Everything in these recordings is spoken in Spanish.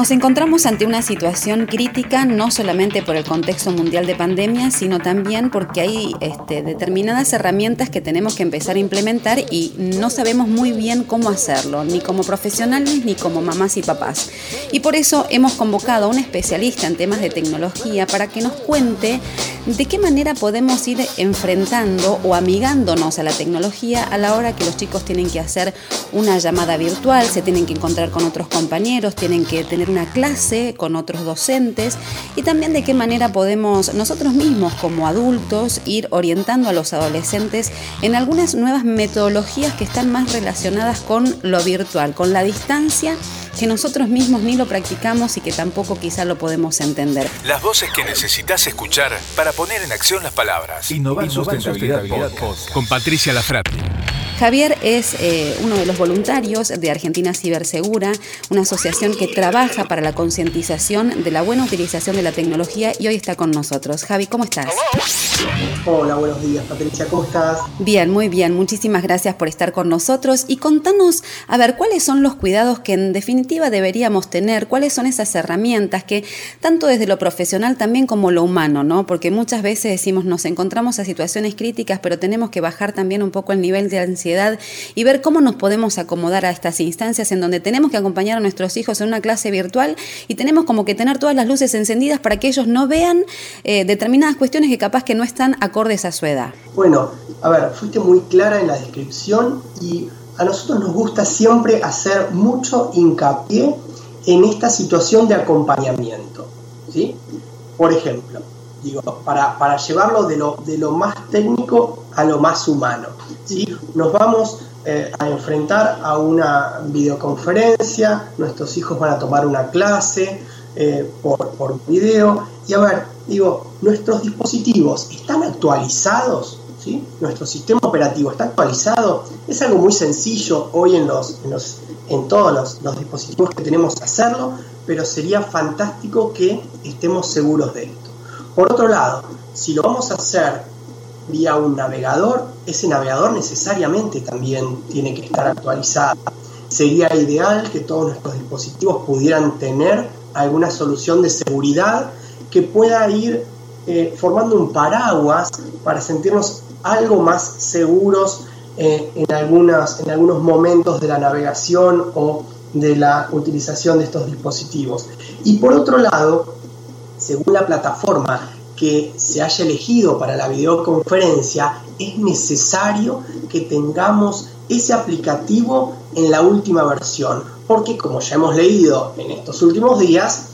Nos encontramos ante una situación crítica no solamente por el contexto mundial de pandemia, sino también porque hay este, determinadas herramientas que tenemos que empezar a implementar y no sabemos muy bien cómo hacerlo, ni como profesionales ni como mamás y papás. Y por eso hemos convocado a un especialista en temas de tecnología para que nos cuente de qué manera podemos ir enfrentando o amigándonos a la tecnología a la hora que los chicos tienen que hacer una llamada virtual, se tienen que encontrar con otros compañeros, tienen que tener una clase con otros docentes y también de qué manera podemos nosotros mismos como adultos ir orientando a los adolescentes en algunas nuevas metodologías que están más relacionadas con lo virtual, con la distancia que nosotros mismos ni lo practicamos y que tampoco quizá lo podemos entender. Las voces que necesitas escuchar para poner en acción las palabras. Innovar Sustentabilidad Podcast. Con Patricia Lafrati. Javier es eh, uno de los voluntarios de Argentina Cibersegura, una asociación que trabaja para la concientización de la buena utilización de la tecnología y hoy está con nosotros. Javi, ¿cómo estás? Hola, buenos días Patricia, ¿cómo estás? Bien, muy bien. Muchísimas gracias por estar con nosotros y contanos, a ver, cuáles son los cuidados que en definitiva deberíamos tener, cuáles son esas herramientas que, tanto desde lo profesional también como lo humano, ¿no? Porque muchas veces decimos nos encontramos a situaciones críticas, pero tenemos que bajar también un poco el nivel de ansiedad y ver cómo nos podemos acomodar a estas instancias en donde tenemos que acompañar a nuestros hijos en una clase virtual y tenemos como que tener todas las luces encendidas para que ellos no vean eh, determinadas cuestiones que capaz que no están acordes a su edad. Bueno, a ver, fuiste muy clara en la descripción y a nosotros nos gusta siempre hacer mucho hincapié en esta situación de acompañamiento. ¿sí? Por ejemplo, digo, para, para llevarlo de lo, de lo más técnico a lo más humano. ¿sí? Nos vamos eh, a enfrentar a una videoconferencia, nuestros hijos van a tomar una clase eh, por, por video y a ver, digo, nuestros dispositivos están actualizados, ¿sí? Nuestro sistema operativo está actualizado. Es algo muy sencillo hoy en, los, en, los, en todos los, los dispositivos que tenemos hacerlo, pero sería fantástico que estemos seguros de esto. Por otro lado, si lo vamos a hacer vía un navegador, ese navegador necesariamente también tiene que estar actualizado. Sería ideal que todos nuestros dispositivos pudieran tener alguna solución de seguridad que pueda ir eh, formando un paraguas para sentirnos algo más seguros eh, en, algunas, en algunos momentos de la navegación o de la utilización de estos dispositivos. Y por otro lado, según la plataforma que se haya elegido para la videoconferencia, es necesario que tengamos ese aplicativo en la última versión, porque como ya hemos leído en estos últimos días,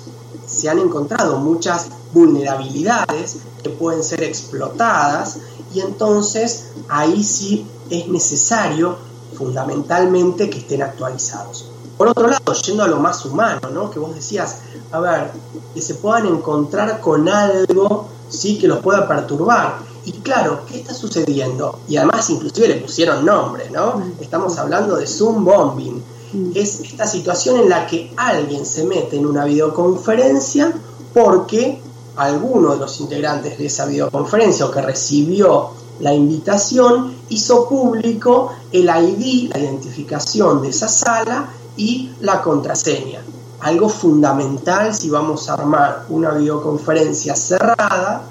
se han encontrado muchas vulnerabilidades que pueden ser explotadas y entonces ahí sí es necesario fundamentalmente que estén actualizados. Por otro lado, yendo a lo más humano, ¿no? que vos decías, a ver, que se puedan encontrar con algo ¿sí? que los pueda perturbar. Y claro, ¿qué está sucediendo? Y además inclusive le pusieron nombre, ¿no? Estamos hablando de Zoom Bombing. Es esta situación en la que alguien se mete en una videoconferencia porque alguno de los integrantes de esa videoconferencia o que recibió la invitación hizo público el ID, la identificación de esa sala y la contraseña. Algo fundamental si vamos a armar una videoconferencia cerrada,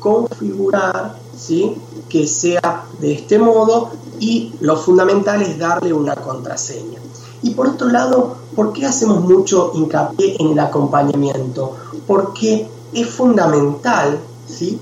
configurar ¿sí? que sea de este modo y lo fundamental es darle una contraseña. Y por otro lado, ¿por qué hacemos mucho hincapié en el acompañamiento? Porque es fundamental ¿sí?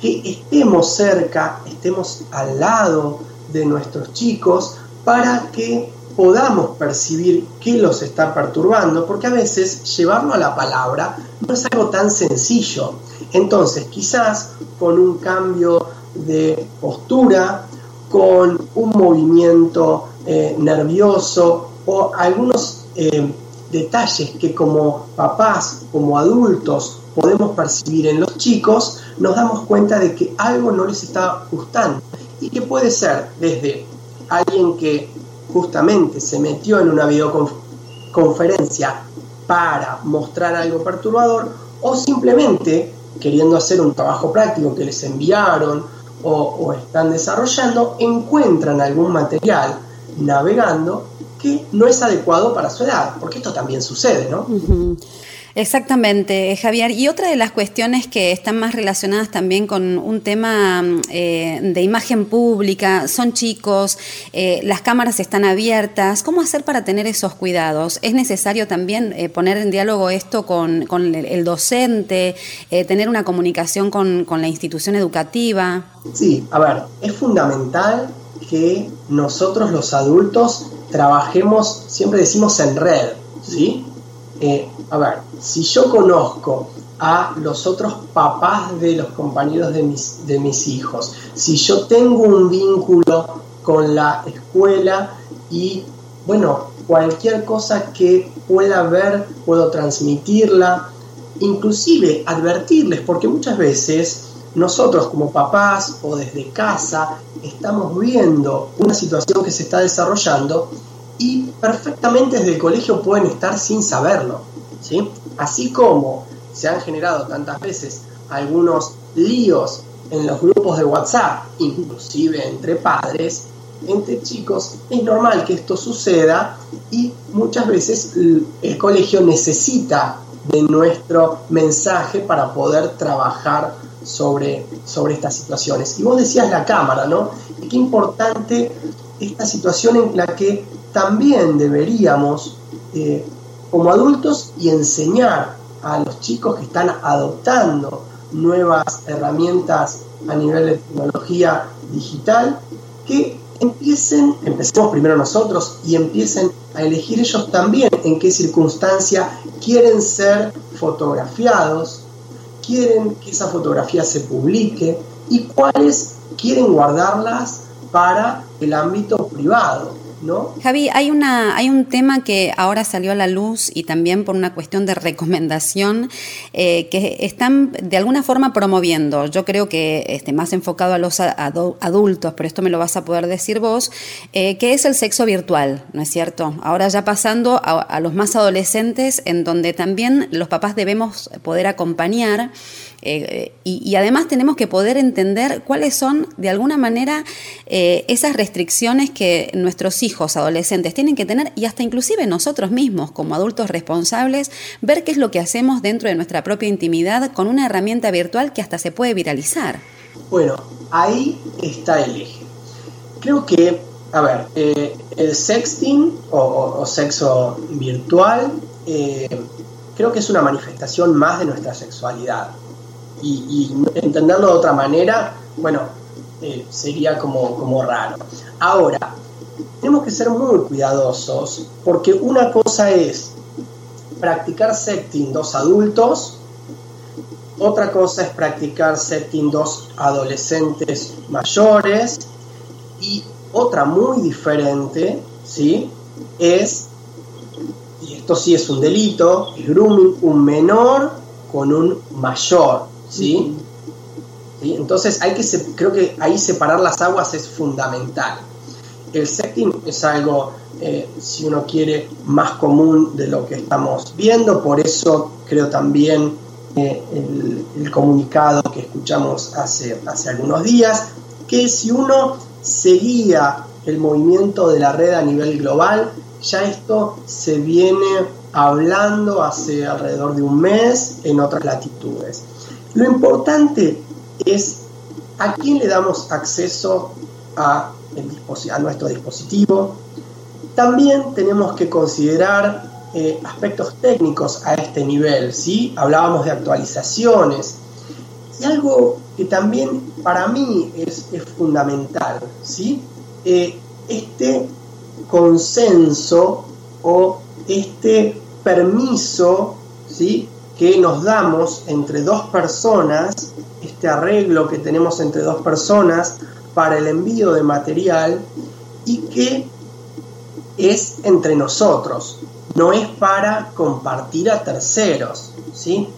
que estemos cerca, estemos al lado de nuestros chicos para que podamos percibir qué los está perturbando, porque a veces llevarlo a la palabra no es algo tan sencillo. Entonces, quizás con un cambio de postura, con un movimiento eh, nervioso o algunos eh, detalles que como papás, como adultos, podemos percibir en los chicos, nos damos cuenta de que algo no les está gustando. Y que puede ser desde alguien que justamente se metió en una videoconferencia para mostrar algo perturbador o simplemente queriendo hacer un trabajo práctico que les enviaron o, están desarrollando, encuentran algún material navegando que no es adecuado para su edad, porque esto también sucede, ¿no? Exactamente, Javier. Y otra de las cuestiones que están más relacionadas también con un tema eh, de imagen pública, son chicos, eh, las cámaras están abiertas, ¿cómo hacer para tener esos cuidados? ¿Es necesario también eh, poner en diálogo esto con, el docente, tener una comunicación con, con la institución educativa? Sí, a ver, es fundamental que nosotros los adultos trabajemos, siempre decimos en red, ¿sí? Eh, a ver, si yo conozco a los otros papás de los compañeros de mis, de mis hijos, si yo tengo un vínculo con la escuela y, bueno, cualquier cosa que pueda ver, puedo transmitirla, inclusive advertirles, porque muchas veces nosotros como papás o desde casa estamos viendo una situación que se está desarrollando y perfectamente desde el colegio pueden estar sin saberlo. ¿sí? Así como se han generado tantas veces algunos líos en los grupos de WhatsApp, inclusive entre padres, entre chicos, es normal que esto suceda y muchas veces el colegio necesita de nuestro mensaje para poder trabajar sobre, sobre estas situaciones. Y vos decías la cámara, ¿no? Qué importante esta situación en la que también deberíamos, eh, como adultos, y enseñar a los chicos que están adoptando nuevas herramientas a nivel de tecnología digital, que empiecen, empecemos primero nosotros y empiecen a elegir ellos también en qué circunstancia quieren ser fotografiados, quieren que esa fotografía se publique y cuáles quieren guardarlas para el ámbito privado. Javi, hay, una, hay un tema que ahora salió a la luz y también por una cuestión de recomendación eh, que están de alguna forma promoviendo. Yo creo que este, más enfocado a los adultos, pero esto me lo vas a poder decir vos, eh, que es el sexo virtual, ¿no es cierto? Ahora ya pasando a, a los más adolescentes, en donde también los papás debemos poder acompañar eh, y, además tenemos que poder entender cuáles son, de alguna manera, eh, esas restricciones que nuestros hijos adolescentes tienen que tener y hasta inclusive nosotros mismos, como adultos responsables, ver qué es lo que hacemos dentro de nuestra propia intimidad con una herramienta virtual que hasta se puede viralizar. Bueno, ahí está el eje. Creo que, a ver, eh, el sexting o, sexo virtual creo que es una manifestación más de nuestra sexualidad y, entenderlo de otra manera, bueno, eh, sería como, como raro. Ahora, tenemos que ser muy cuidadosos porque una cosa es practicar setting dos adultos, otra cosa es practicar setting dos adolescentes mayores y otra muy diferente, ¿sí? Es, y esto sí es un delito, el grooming un menor con un mayor. ¿Sí? Entonces hay que, creo que ahí separar las aguas es fundamental. El setting es algo, eh, si uno quiere, más común de lo que estamos viendo, por eso creo también eh, el, comunicado que escuchamos hace, hace algunos días, que si uno seguía el movimiento de la red a nivel global, ya esto se viene hablando hace alrededor de un mes en otras latitudes. Lo importante es a quién le damos acceso a, nuestro dispositivo. También tenemos que considerar eh, aspectos técnicos a este nivel, ¿sí? Hablábamos de actualizaciones. Y algo que también para mí es, fundamental, ¿sí? Eh, este consenso o este permiso, ¿sí? Que nos damos entre dos personas, este arreglo que tenemos entre dos personas para el envío de material y que es entre nosotros, no es para compartir a terceros, ¿sí?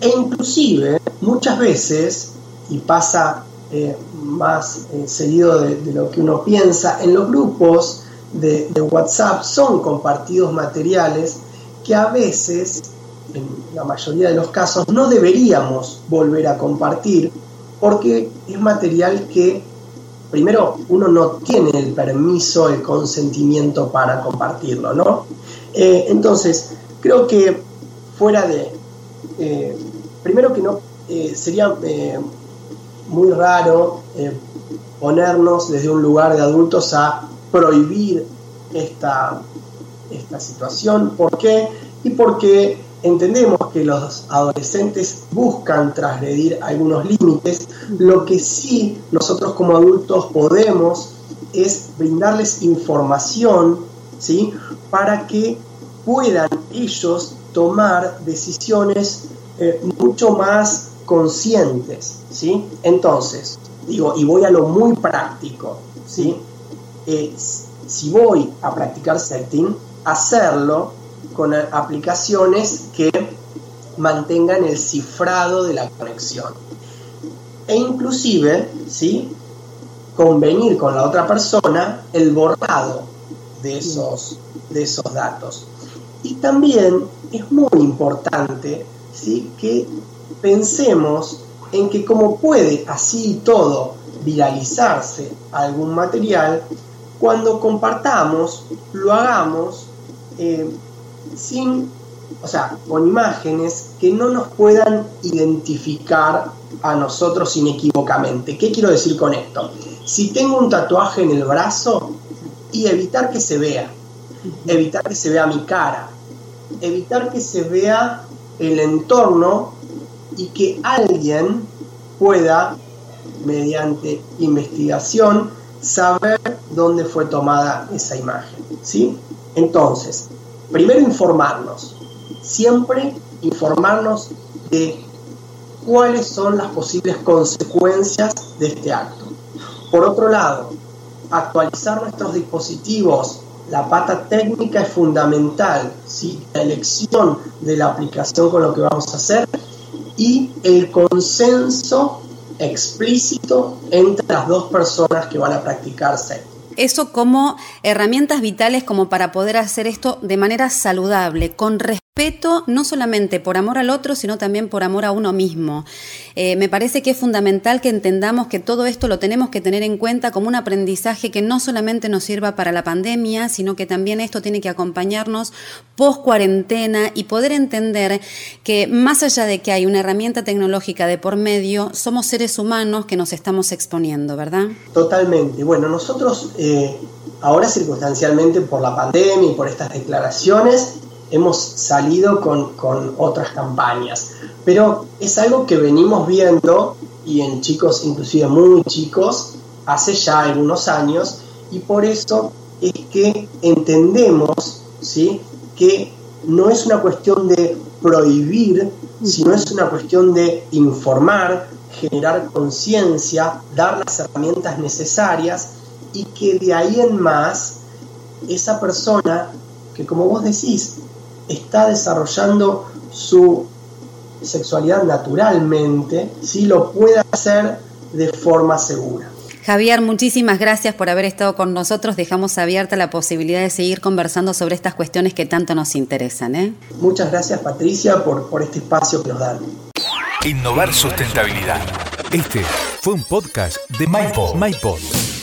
E inclusive muchas veces, y pasa eh, más eh, seguido de, lo que uno piensa. En los grupos de, de, WhatsApp son compartidos materiales que a veces, en la mayoría de los casos, no deberíamos volver a compartir porque es material que primero uno no tiene el permiso, el consentimiento para compartirlo, ¿no? Eh, entonces, creo que fuera de, eh, primero que no, eh, sería muy raro ponernos desde un lugar de adultos a prohibir esta, esta situación. ¿Por qué? Y porque entendemos que los adolescentes buscan transgredir algunos límites, lo que sí nosotros como adultos podemos es brindarles información, ¿sí? Para que puedan ellos tomar decisiones eh, mucho más conscientes, ¿sí? Entonces, digo, y voy a lo muy práctico, ¿sí? Eh, si voy a practicar setting, hacerlo con aplicaciones que mantengan el cifrado de la conexión. E inclusive, ¿sí? convenir con la otra persona el borrado de esos, de esos datos. Y también es muy importante ¿sí? que pensemos en que como puede así todo viralizarse algún material, cuando compartamos, lo hagamos eh, sin, o sea, con imágenes que no nos puedan identificar a nosotros inequívocamente. ¿Qué quiero decir con esto? Si tengo un tatuaje en el brazo, y evitar que se vea, evitar que se vea mi cara, evitar que se vea el entorno y que alguien pueda, mediante investigación, saber dónde fue tomada esa imagen. ¿sí? Entonces, primero informarnos, siempre informarnos de cuáles son las posibles consecuencias de este acto. Por otro lado, actualizar nuestros dispositivos. La pata técnica es fundamental, ¿sí? la elección de la aplicación con lo que vamos a hacer y el consenso explícito entre las dos personas que van a practicarse eso como herramientas vitales como para poder hacer esto de manera saludable, con respeto, no solamente por amor al otro, sino también por amor a uno mismo. Eh, me parece que es fundamental que entendamos que todo esto lo tenemos que tener en cuenta como un aprendizaje que no solamente nos sirva para la pandemia, sino que también esto tiene que acompañarnos post cuarentena y poder entender que más allá de que hay una herramienta tecnológica de por medio, somos seres humanos que nos estamos exponiendo, ¿verdad? Totalmente. Bueno, nosotros eh, ahora circunstancialmente por la pandemia y por estas declaraciones, hemos salido con, con, otras campañas. Pero es algo que venimos viendo y en chicos, inclusive muy chicos, hace ya algunos años y por eso es que entendemos ¿sí? que no es una cuestión de prohibir, sino es una cuestión de informar, generar conciencia, dar las herramientas necesarias y que de ahí en más esa persona que como vos decís está desarrollando su sexualidad naturalmente, si lo pueda hacer de forma segura. Javier, muchísimas gracias por haber estado con nosotros. Dejamos abierta la posibilidad de seguir conversando sobre estas cuestiones que tanto nos interesan. ¿eh? Muchas gracias, Patricia, por, por este espacio que nos dan. Innovar sustentabilidad. Este fue un podcast de MyPod. MyPod